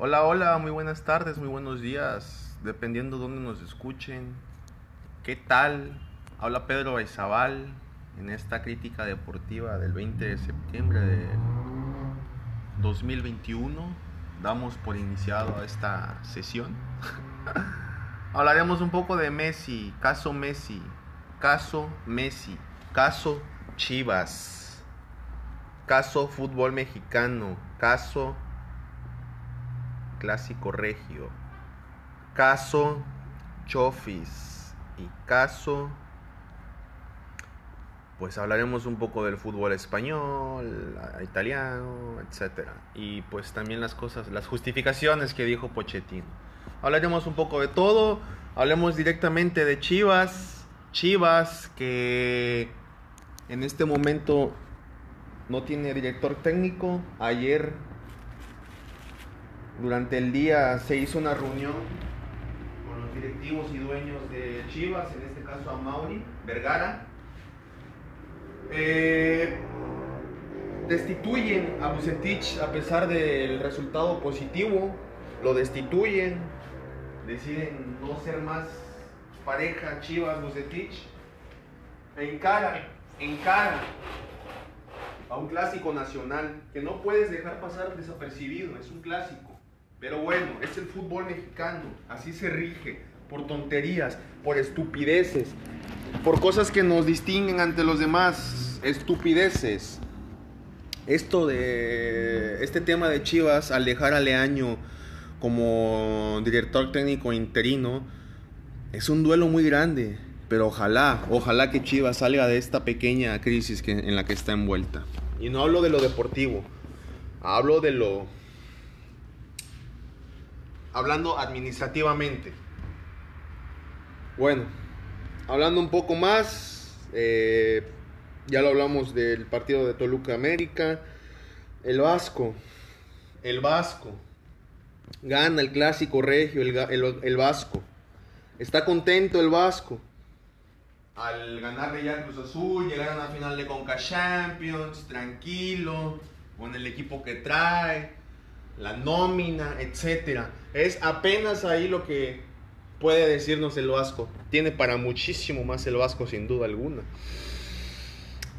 Hola, hola, muy buenas tardes, muy buenos días, dependiendo de dónde nos escuchen. ¿Qué tal? Habla Pedro Baizabal en esta crítica deportiva del 20 de septiembre de 2021. Damos por iniciado esta sesión. Hablaremos un poco de Messi, caso Messi, caso Messi, caso Chivas, caso fútbol mexicano, caso Clásico Regio, Caso Chofis y Caso pues hablaremos un poco del fútbol español, italiano, etc. Y pues también las cosas, las justificaciones que dijo Pochettino. Hablaremos un poco de todo, hablemos directamente de Chivas, Chivas que en este momento no tiene director técnico. Ayer durante el día se hizo una reunión con los directivos y dueños de Chivas, en este caso a Mauri Vergara. Eh, destituyen a Bucetich a pesar del resultado positivo, lo destituyen, deciden no ser más pareja Chivas Bucetich, encara, encara a un clásico nacional que no puedes dejar pasar desapercibido, es un clásico. Pero bueno, es el fútbol mexicano, así se rige, por tonterías, por estupideces, por cosas que nos distinguen ante los demás, estupideces. Esto de este tema de Chivas, al dejar a Leaño como director técnico interino, es un duelo muy grande, pero ojalá, ojalá que Chivas salga de esta pequeña crisis que, en la que está envuelta. Y no hablo de lo deportivo, hablo de lo hablando administrativamente. Bueno, hablando un poco más, eh, ya lo hablamos del partido de Toluca América, el Vasco, el Vasco, gana el clásico regio, el, Vasco, está contento el Vasco. Al ganarle ya Cruz Azul, llegar a una final de Conca Champions, tranquilo, con el equipo que trae, la nómina, etcétera. Es apenas ahí lo que puede decirnos el Vasco. Tiene para muchísimo más el Vasco, sin duda alguna.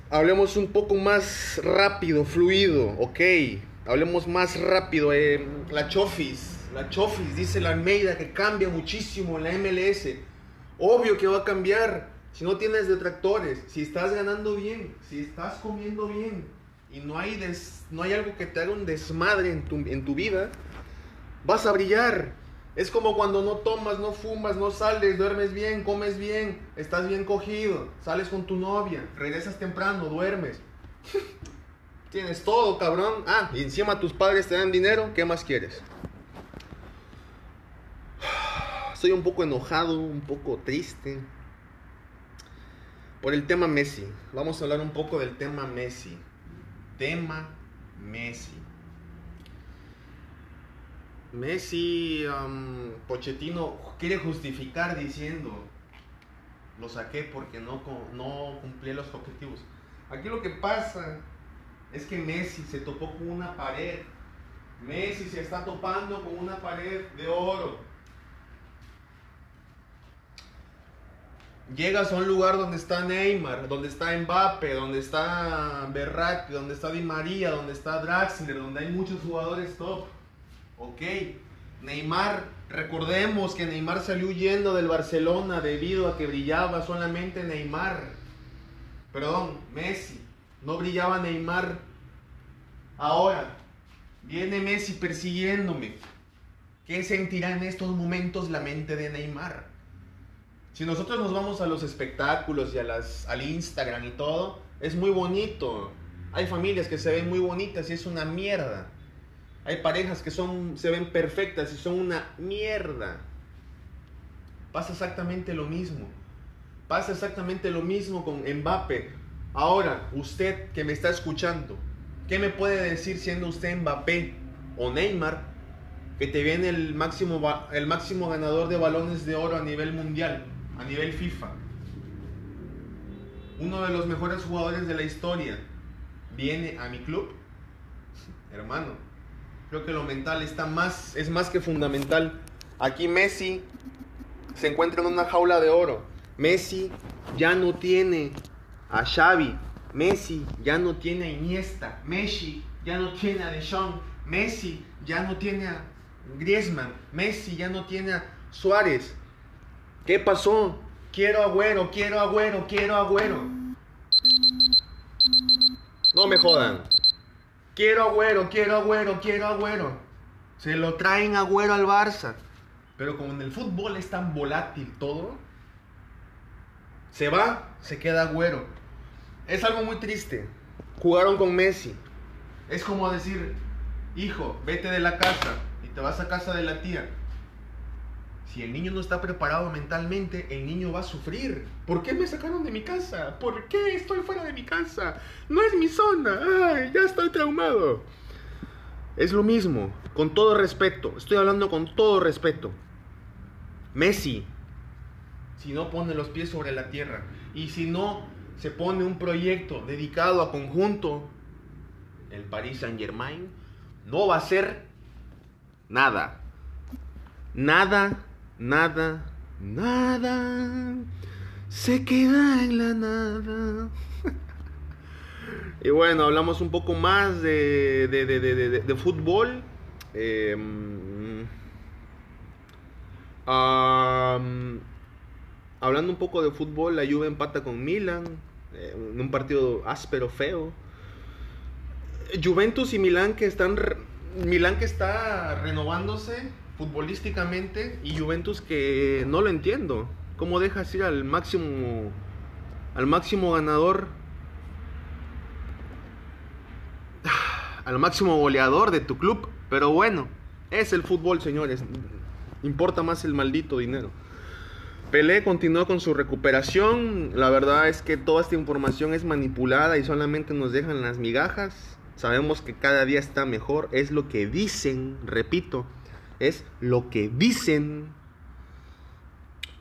Hablemos un poco más rápido, fluido, ok. Hablemos más rápido. Eh, la Chofis, la Chofis, dice la Almeida que cambia muchísimo en la MLS. Obvio que va a cambiar. Si no tienes detractores, si estás ganando bien, si estás comiendo bien, y no hay, no hay algo que te haga un desmadre en tu, en tu vida, vas a brillar. Es como cuando no tomas, no fumas, no sales, duermes bien, comes bien, estás bien cogido, sales con tu novia, regresas temprano, duermes. Tienes todo, cabrón. Ah, y encima tus padres te dan dinero, ¿qué más quieres? Estoy un poco enojado, un poco triste. Por el tema Messi. Vamos a hablar un poco del tema Messi tema Messi. Messi, um, Pochettino quiere justificar diciendo, lo saqué porque no, no cumplí los objetivos. Aquí lo que pasa es que Messi se topó con una pared. Messi se está topando con una pared de oro. Llegas a un lugar donde está Neymar, donde está Mbappe, donde está Berratti, donde está Di María, donde está Draxler, donde hay muchos jugadores top. Ok, Neymar, recordemos que Neymar salió huyendo del Barcelona debido a que brillaba solamente Neymar. Perdón, Messi, no brillaba Neymar. Ahora, viene Messi persiguiéndome. ¿Qué sentirá en estos momentos la mente de Neymar? Si nosotros nos vamos a los espectáculos y a las, al Instagram y todo, es muy bonito. Hay familias que se ven muy bonitas y es una mierda. Hay parejas que son, se ven perfectas y son una mierda. Pasa exactamente lo mismo. Pasa exactamente lo mismo con Mbappe. Ahora, usted que me está escuchando, ¿qué me puede decir siendo usted Mbappé o Neymar que te viene el máximo, el máximo ganador de balones de oro a nivel mundial? A nivel FIFA. Uno de los mejores jugadores de la historia viene a mi club. Hermano, Creo que lo mental está más, es más que fundamental. Aquí Messi se encuentra en una jaula de oro. Messi ya no tiene a Xavi. Messi ya no tiene a Iniesta. Messi ya no tiene a Deschamps. Messi ya no tiene a Griezmann. Messi ya no tiene a Suárez. ¿Qué pasó? Quiero agüero, quiero agüero, quiero agüero. No me jodan. Quiero agüero, quiero agüero, quiero agüero. Se lo traen agüero al Barça. Pero como en el fútbol es tan volátil todo, se va, se queda agüero. Es algo muy triste. Jugaron con Messi. Es como decir, hijo, vete de la casa y te vas a casa de la tía. Si el niño no está preparado mentalmente, el niño va a sufrir. ¿Por qué me sacaron de mi casa? ¿Por qué estoy fuera de mi casa? No es mi zona. Ay, ya estoy traumado. Es lo mismo, con todo respeto. Estoy hablando con todo respeto. Messi, si no pone los pies sobre la tierra y si no se pone un proyecto dedicado a conjunto, el Paris Saint Germain no va a ser nada. Nada nada, nada se queda en la nada. y bueno, hablamos un poco más de, de, fútbol. Em, hablando un poco de fútbol, la Juve empata con Milan eh, en un partido áspero, feo. Juventus y Milan que están Milan que está renovándose futbolísticamente y Juventus que no lo entiendo. ¿Cómo dejas ir al máximo al máximo ganador al máximo goleador de tu club? Pero bueno, es el fútbol, señores. Importa más el maldito dinero. Pelé continuó con su recuperación. La verdad es que toda esta información es manipulada y solamente nos dejan las migajas. Sabemos que cada día está mejor. Es lo que dicen, repito es lo que dicen.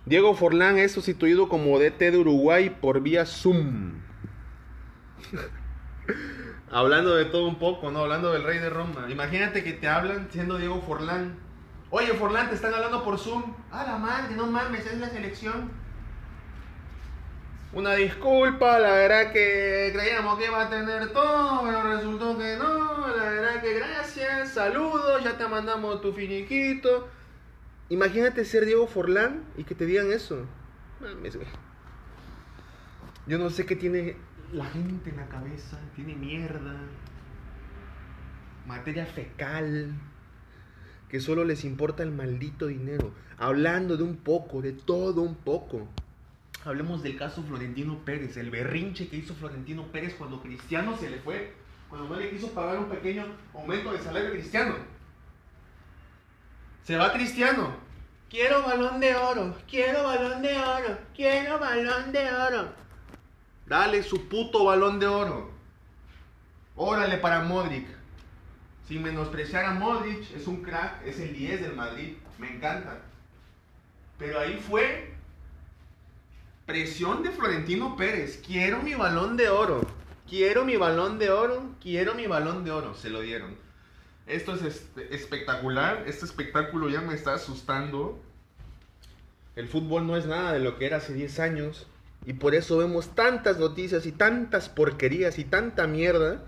Diego Forlán es sustituido como DT de Uruguay por vía Zoom. Hablando de todo un poco, ¿no? Hablando del rey de Roma. Imagínate que te hablan siendo Diego Forlán. Oye, Forlán, te están hablando por Zoom. A la madre, no mames, es la selección. Una disculpa, la verdad que creíamos que iba a tener todo, pero resultó que no. La verdad que gracias, saludos, ya te mandamos tu finiquito. Imagínate ser Diego Forlán y que te digan eso. Yo no sé qué tiene la gente en la cabeza. Tiene mierda, materia fecal, que solo les importa el maldito dinero. Hablando de un poco, de todo un poco. Hablemos del caso Florentino Pérez, el berrinche que hizo Florentino Pérez cuando Cristiano se le fue, cuando no le quiso pagar un pequeño aumento de salario a Cristiano. Se va Cristiano. Quiero balón de oro, quiero balón de oro, quiero balón de oro. Dale su puto balón de oro. Órale para Modric. Sin menospreciar a Modric, es un crack, es el 10 del Madrid, me encanta. Pero ahí fue Presión de Florentino Pérez. Quiero mi balón de oro. Quiero mi balón de oro. Quiero mi balón de oro. Se lo dieron. Esto es espectacular. Este espectáculo ya me está asustando. El fútbol no es nada de lo que era hace 10 años. Y por eso vemos tantas noticias y tantas porquerías y tanta mierda.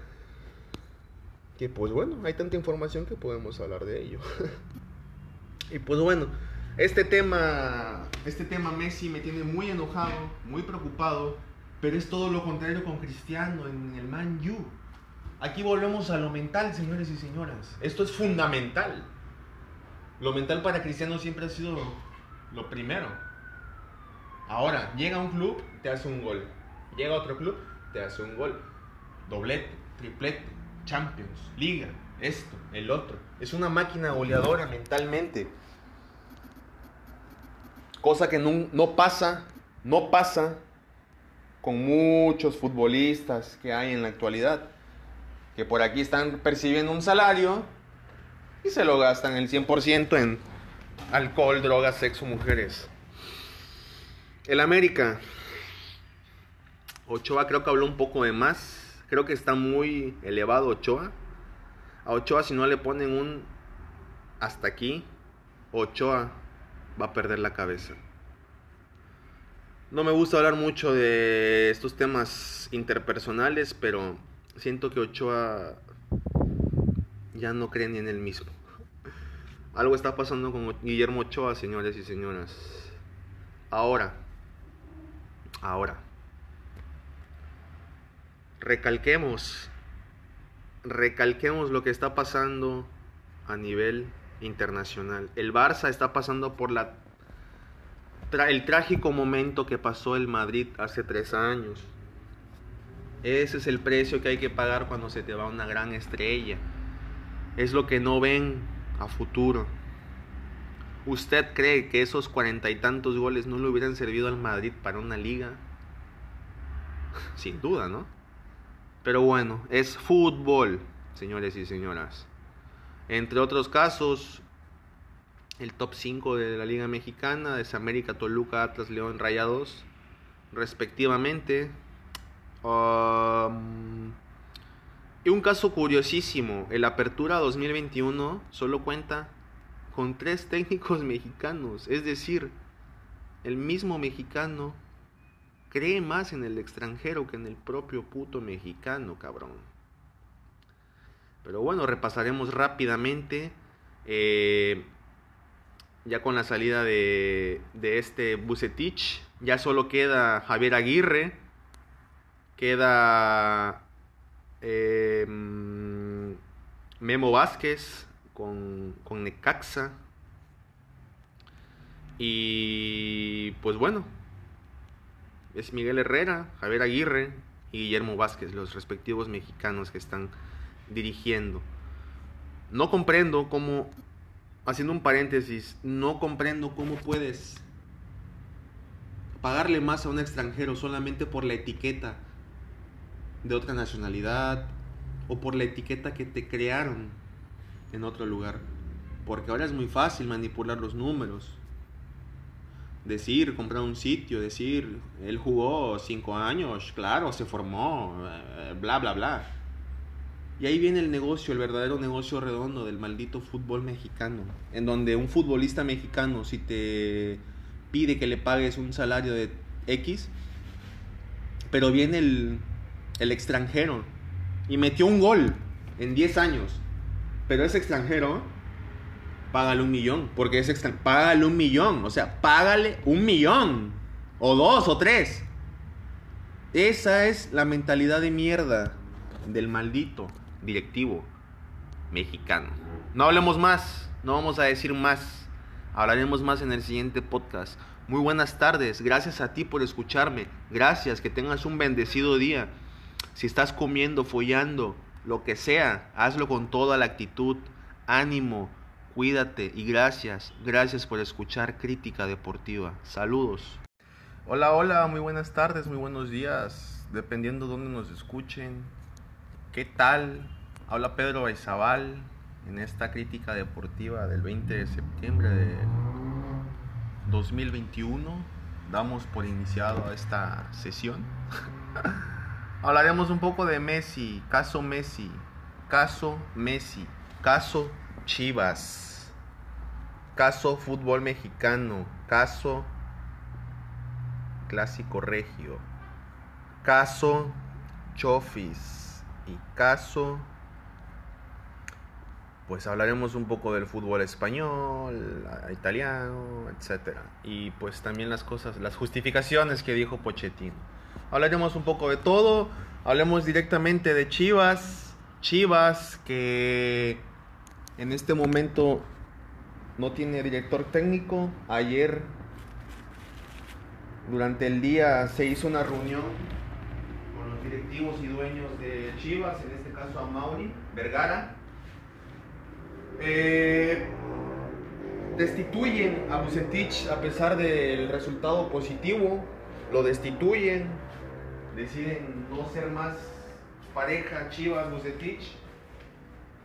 Que pues bueno, hay tanta información que podemos hablar de ello. y pues bueno. Este tema, este tema Messi me tiene muy enojado, muy preocupado, pero es todo lo contrario con Cristiano en el Man U. Aquí volvemos a lo mental, señores y señoras. Esto es fundamental. Lo mental para Cristiano siempre ha sido lo primero. Ahora, llega un club, te hace un gol. Llega a otro club, te hace un gol. Doblete, triplete, Champions, Liga, esto, el otro. Es una máquina goleadora mentalmente. Cosa que no, pasa, no pasa con muchos futbolistas que hay en la actualidad. Que por aquí están percibiendo un salario y se lo gastan el 100% en alcohol, drogas, sexo, mujeres. El América. Ochoa creo que habló un poco de más. Creo que está muy elevado Ochoa. A Ochoa si no le ponen un hasta aquí, Ochoa va a perder la cabeza. No me gusta hablar mucho de estos temas interpersonales, pero siento que Ochoa ya no cree ni en él mismo. Algo está pasando con Guillermo Ochoa, señores y señoras. Ahora, ahora, recalquemos, recalquemos lo que está pasando a nivel internacional. El Barça está pasando por la el trágico momento que pasó el Madrid hace tres años. Ese es el precio que hay que pagar cuando se te va una gran estrella. Es lo que no ven a futuro. ¿Usted cree que esos cuarenta y tantos goles no le hubieran servido al Madrid para una liga? Sin duda, ¿no? Pero bueno, es fútbol, señores y señoras. Entre otros casos, el top 5 de la Liga Mexicana, es América, Toluca, Atlas, León, Rayados, respectivamente. Um, y un caso curiosísimo, el Apertura 2021 solo cuenta con tres técnicos mexicanos, es decir, el mismo mexicano cree más en el extranjero que en el propio puto mexicano, cabrón. Pero bueno, repasaremos rápidamente. Eh, ya con la salida de, de este Bucetich, ya solo queda Javier Aguirre, queda em, Memo Vázquez con, con Necaxa. Y pues bueno, es Miguel Herrera, Javier Aguirre y Guillermo Vázquez, los respectivos mexicanos que están dirigiendo. No comprendo cómo haciendo un paréntesis, no comprendo cómo puedes pagarle más a un extranjero solamente por la etiqueta de otra nacionalidad o por la etiqueta que te crearon en otro lugar. Porque ahora es muy fácil manipular los números. Decir, comprar un sitio, decir, él jugó cinco años, claro, se formó, eh, bla, bla, bla. Y ahí viene el negocio, el verdadero negocio redondo del maldito fútbol mexicano. En donde un futbolista mexicano, si te pide que le pagues un salario de X, pero viene el, el extranjero y metió un gol en 10 años, pero es extranjero, págale un millón, porque es extranjero, págale un millón, o sea, págale un millón, o dos, o tres. Esa es la mentalidad de mierda del maldito directivo mexicano. No hablemos más, no vamos a decir más. Hablaremos más en el siguiente podcast. Muy buenas tardes, gracias a ti por escucharme. Gracias, que tengas un bendecido día. Si estás comiendo, follando, lo que sea, hazlo con toda la actitud. Ánimo, cuídate y gracias. Gracias por escuchar Crítica Deportiva. Saludos. Hola, hola, muy buenas tardes, muy buenos días. Dependiendo de dónde nos escuchen, ¿Qué tal? Habla Pedro Baizabal en esta crítica deportiva del 20 de septiembre de 2021. Damos por iniciado esta sesión. Hablaremos un poco de Messi, caso Messi, caso Messi, caso Chivas, caso fútbol mexicano, caso clásico regio, caso Chofis caso, pues hablaremos un poco del fútbol español, italiano, etc. Y pues también las cosas, las justificaciones que dijo Pochettino. Hablaremos un poco de todo, hablemos directamente de Chivas, Chivas que en este momento no tiene director técnico. Ayer durante el día se hizo una reunión directivos y dueños de Chivas, en este caso a Mauri Vergara, eh, destituyen a Bucetich a pesar del resultado positivo, lo destituyen, deciden no ser más pareja Chivas Bucetich,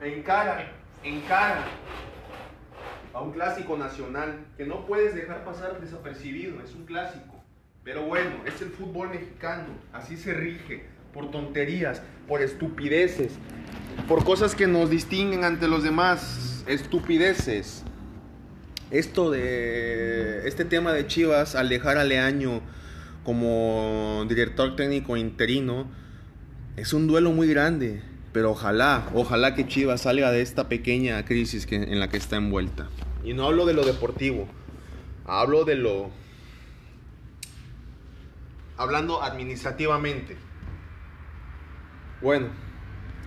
encara, encara a un clásico nacional que no puedes dejar pasar desapercibido, es un clásico. Pero bueno, es el fútbol mexicano, así se rige por tonterías, por estupideces. por cosas que nos distinguen ante los demás, estupideces. Esto de este tema de Chivas al dejar a Leaño como director técnico interino es un duelo muy grande, pero ojalá, ojalá que Chivas salga de esta pequeña crisis que, en la que está envuelta. Y no hablo de lo deportivo, hablo de lo hablando administrativamente. Bueno,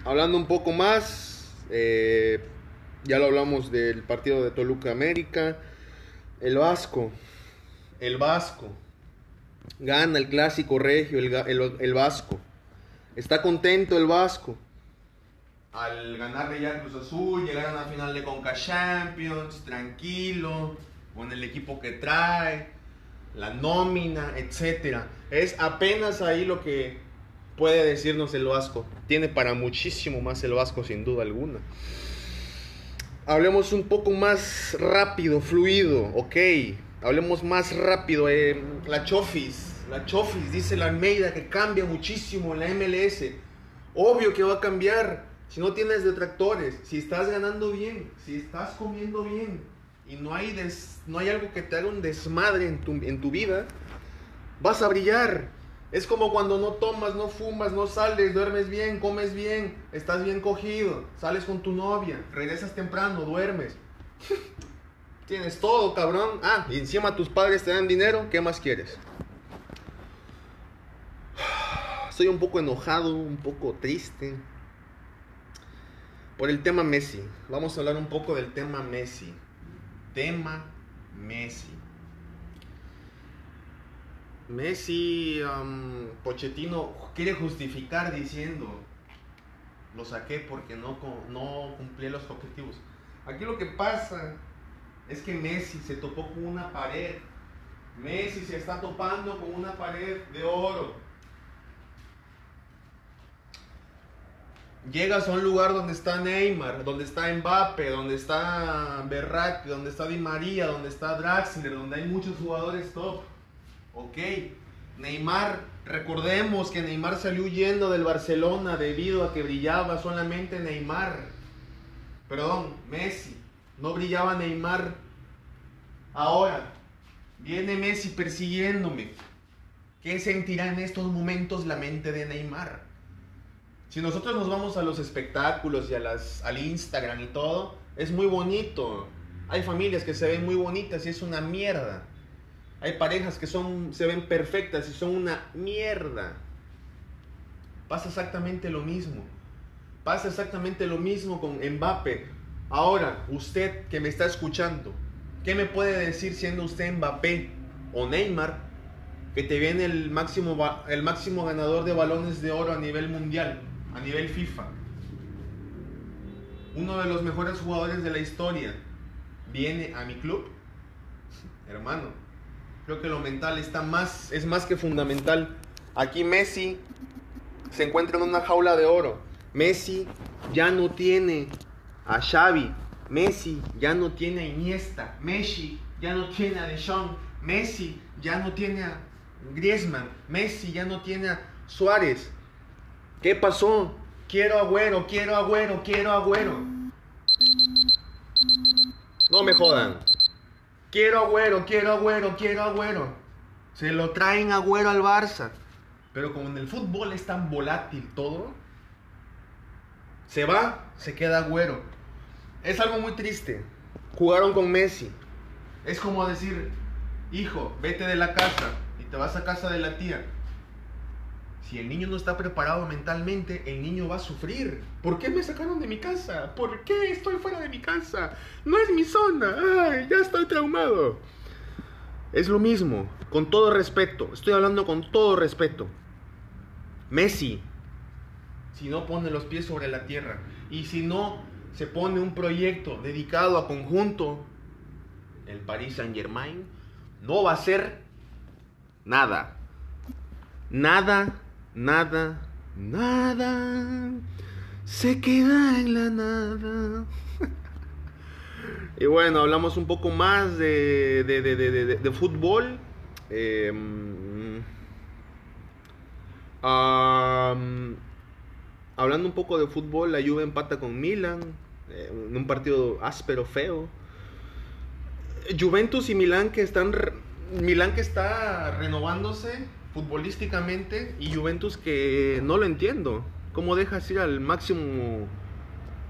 hablando un poco más, eh, ya lo hablamos del partido de Toluca América, el Vasco, el Vasco, gana el clásico regio, el, el, Vasco, está contento el Vasco. Al ganarle ya Cruz Azul, llegar a la final de Conca Champions, tranquilo, con el equipo que trae, la nómina, etc. Es apenas ahí lo que puede decirnos el Vasco. Tiene para muchísimo más el Vasco, sin duda alguna. Hablemos un poco más rápido, fluido, ok. Hablemos más rápido. Eh, la Chofis, la Chofis, dice la Almeida que cambia muchísimo en la MLS. Obvio que va a cambiar. Si no tienes detractores, si estás ganando bien, si estás comiendo bien y no hay, no hay algo que te haga un desmadre en tu, en tu vida, vas a brillar. Es como cuando no tomas, no fumas, no sales, duermes bien, comes bien, estás bien cogido, sales con tu novia, regresas temprano, duermes. Tienes todo, cabrón. Ah, y encima tus padres te dan dinero, ¿qué más quieres? Estoy un poco enojado, un poco triste. Por el tema Messi. Vamos a hablar un poco del tema Messi. Tema Messi. Messi, Pochettino quiere justificar diciendo, lo saqué porque no, no cumplí los objetivos. Aquí lo que pasa es que Messi se topó con una pared. Messi se está topando con una pared de oro. Llegas a un lugar donde está Neymar, donde está Mbappe, donde está Berratti, donde está Di María, donde está Draxler, donde hay muchos jugadores top Ok, Neymar, recordemos que Neymar salió huyendo del Barcelona debido a que brillaba solamente Neymar. Perdón, Messi. No brillaba Neymar. Ahora, viene Messi persiguiéndome. ¿Qué sentirá en estos momentos la mente de Neymar? Si nosotros nos vamos a los espectáculos y a las, al Instagram y todo, es muy bonito. Hay familias que se ven muy bonitas y es una mierda. Hay parejas que son, se ven perfectas y son una mierda. Pasa exactamente lo mismo. Pasa exactamente lo mismo con Mbappe. Ahora, usted que me está escuchando, ¿qué me puede decir siendo usted Mbappé o Neymar que te viene el máximo, el máximo ganador de balones de oro a nivel mundial, a nivel FIFA? Uno de los mejores jugadores de la historia viene a mi club. Hermano, Creo que lo mental está más, es más que fundamental. Aquí Messi se encuentra en una jaula de oro. Messi ya no tiene a Xavi. Messi ya no tiene a Iniesta. Messi ya no tiene a Deschamps. Messi ya no tiene a Griezmann. Messi ya no tiene a Suárez. ¿Qué pasó? Quiero agüero, quiero agüero, quiero agüero. No me jodan. Quiero agüero, quiero agüero, quiero agüero. Se lo traen agüero al Barça. Pero como en el fútbol es tan volátil todo, se va, se queda agüero. Es algo muy triste. Jugaron con Messi. Es como decir, hijo, vete de la casa y te vas a casa de la tía. Si el niño no está preparado mentalmente, el niño va a sufrir. ¿Por qué me sacaron de mi casa? ¿Por qué estoy fuera de mi casa? No es mi zona. Ay, ya estoy traumado. Es lo mismo, con todo respeto. Estoy hablando con todo respeto. Messi, si no pone los pies sobre la tierra y si no se pone un proyecto dedicado a conjunto, el Paris Saint Germain no va a ser nada. Nada nada, nada se queda en la nada. y bueno, hablamos un poco más de, de, fútbol. Em, hablando un poco de fútbol, la Juve empata con Milan, eh, en un partido áspero, feo. Juventus y Milan que están Milan que está renovándose futbolísticamente y Juventus que no lo entiendo. ¿Cómo dejas ir al máximo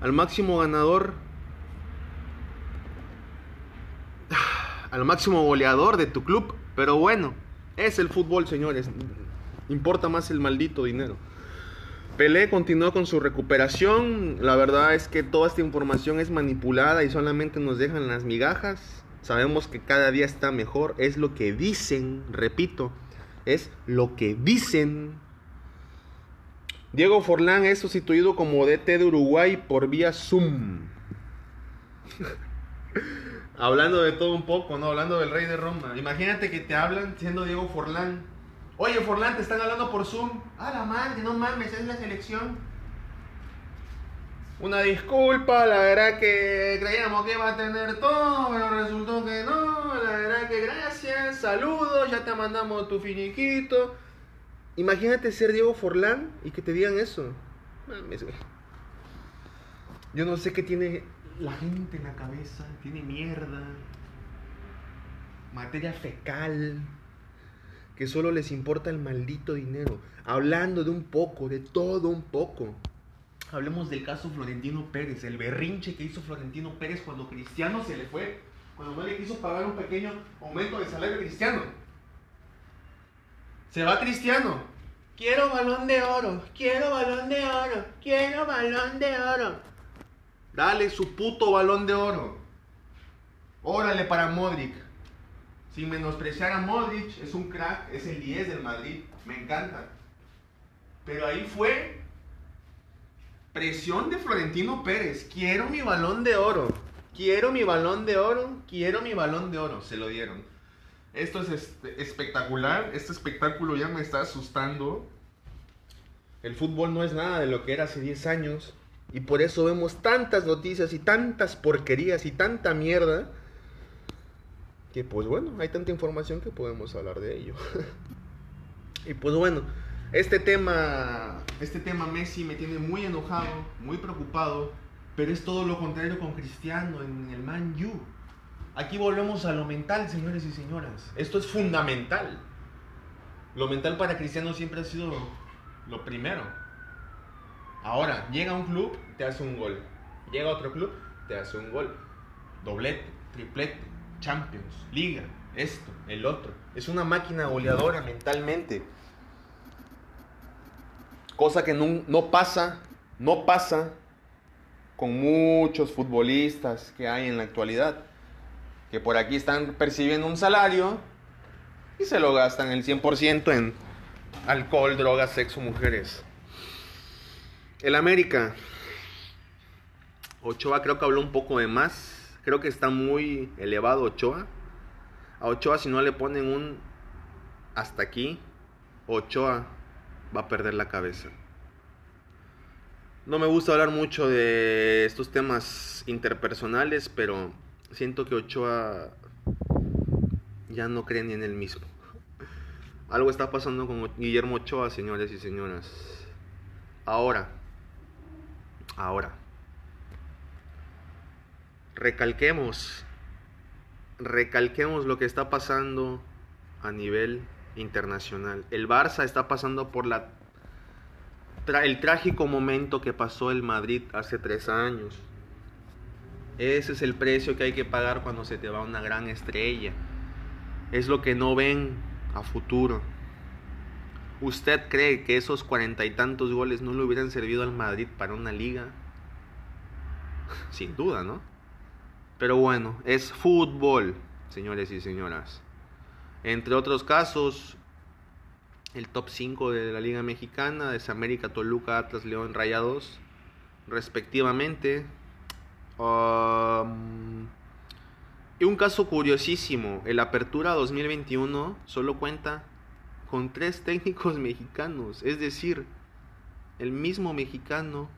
al máximo ganador al máximo goleador de tu club? Pero bueno, es el fútbol, señores. Importa más el maldito dinero. Pelé continuó con su recuperación. La verdad es que toda esta información es manipulada y solamente nos dejan las migajas. Sabemos que cada día está mejor. Es lo que dicen, repito, es lo que dicen. Diego Forlán es sustituido como DT de Uruguay por vía Zoom. Hablando de todo un poco, ¿no? Hablando del rey de Roma. Imagínate que te hablan siendo Diego Forlán Oye, Forlán, te están hablando por Zoom. Ah, la madre, no mames, es la selección. Una disculpa, la verdad que creíamos que iba a tener todo, pero resultó que no. La verdad que gracias, saludos, ya te mandamos tu finiquito. Imagínate ser Diego Forlán y que te digan eso. Yo no sé qué tiene la gente en la cabeza. Tiene mierda. Materia fecal que solo les importa el maldito dinero. Hablando de un poco, de todo un poco. Hablemos del caso Florentino Pérez, el berrinche que hizo Florentino Pérez cuando Cristiano se le fue, cuando no le quiso pagar un pequeño aumento de salario Cristiano. Se va Cristiano. Quiero balón de oro, quiero balón de oro, quiero balón de oro. Dale su puto balón de oro. Órale para Modric. Sin menospreciar a Modric, es un crack, es el 10 del Madrid, me encanta. Pero ahí fue presión de Florentino Pérez. Quiero mi balón de oro. Quiero mi balón de oro. Quiero mi balón de oro. Se lo dieron. Esto es este, espectacular. Este espectáculo ya me está asustando. El fútbol no es nada de lo que era hace 10 años. Y por eso vemos tantas noticias y tantas porquerías y tanta mierda que pues bueno, hay tanta información que podemos hablar de ello. y pues bueno, este tema, este tema Messi me tiene muy enojado, muy preocupado, pero es todo lo contrario con Cristiano en el Man U. Aquí volvemos a lo mental, señores y señoras. Esto es fundamental. Lo mental para Cristiano siempre ha sido lo primero. Ahora, llega a un club, te hace un gol. Llega a otro club, te hace un gol. Doblete, triplete Champions, Liga, esto, el otro. Es una máquina goleadora mentalmente. Cosa que no, no pasa, no pasa con muchos futbolistas que hay en la actualidad. Que por aquí están percibiendo un salario y se lo gastan el 100% en alcohol, drogas, sexo, mujeres. El América. Ochoa creo que habló un poco de más Creo que está muy elevado Ochoa. A Ochoa si no le ponen un hasta aquí, Ochoa va a perder la cabeza. No me gusta hablar mucho de estos temas interpersonales, pero siento que Ochoa ya no cree ni en él mismo. Algo está pasando con Guillermo Ochoa, señores y señoras. Ahora, ahora recalquemos, recalquemos lo que está pasando a nivel internacional. El Barça está pasando por la el trágico momento que pasó el Madrid hace tres años. Ese es el precio que hay que pagar cuando se te va una gran estrella. Es lo que no ven a futuro. ¿Usted cree que esos cuarenta y tantos goles no le hubieran servido al Madrid para una liga? Sin duda, ¿no? Pero bueno, es fútbol, señores y señoras. Entre otros casos, el top 5 de la Liga Mexicana es América, Toluca, Atlas, León, Rayados, respectivamente. Um, y un caso curiosísimo, el Apertura 2021 solo cuenta con tres técnicos mexicanos, es decir, el mismo mexicano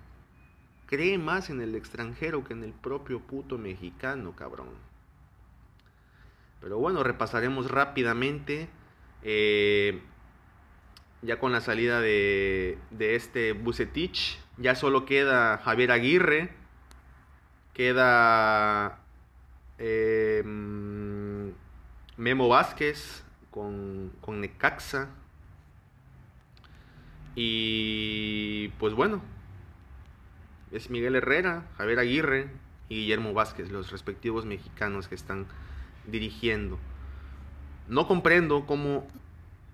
cree más en el extranjero que en el propio puto mexicano, cabrón. Pero bueno, repasaremos rápidamente. Eh, ya con la salida de, de este Bucetich, Ya solo queda Javier Aguirre, queda eh, Memo Vázquez con, con Necaxa. Y pues bueno, es Miguel Herrera, Javier Aguirre y Guillermo Vázquez, los respectivos mexicanos que están dirigiendo. No comprendo cómo,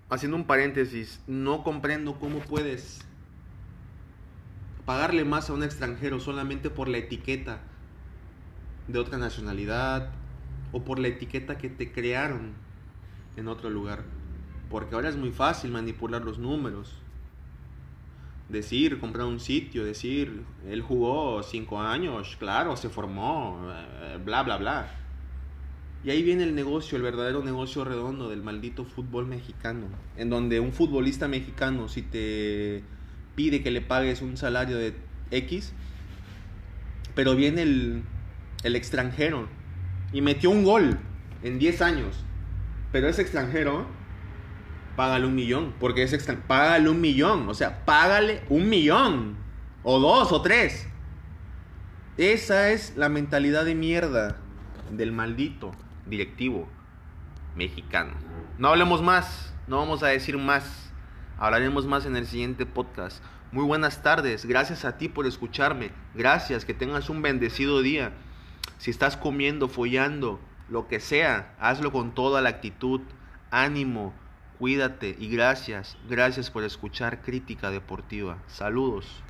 haciendo un paréntesis, no comprendo cómo puedes pagarle más a un extranjero solamente por la etiqueta de otra nacionalidad o por la etiqueta que te crearon en otro lugar. Porque ahora es muy fácil manipular los números. Decir, comprar un sitio, decir, él jugó cinco años, claro, se formó, eh, bla, bla, bla. Y ahí viene el negocio, el verdadero negocio redondo del maldito fútbol mexicano. En donde un futbolista mexicano, si te pide que le pagues un salario de X, pero viene el, el extranjero y metió un gol en 10 años, pero es extranjero, págale un millón, porque es extranjero, págale un millón, o sea, págale un millón, o dos, o tres. Esa es la mentalidad de mierda del maldito directivo mexicano. No hablemos más, no vamos a decir más. Hablaremos más en el siguiente podcast. Muy buenas tardes, gracias a ti por escucharme. Gracias, que tengas un bendecido día. Si estás comiendo, follando, lo que sea, hazlo con toda la actitud. Ánimo, cuídate y gracias. Gracias por escuchar Crítica Deportiva. Saludos.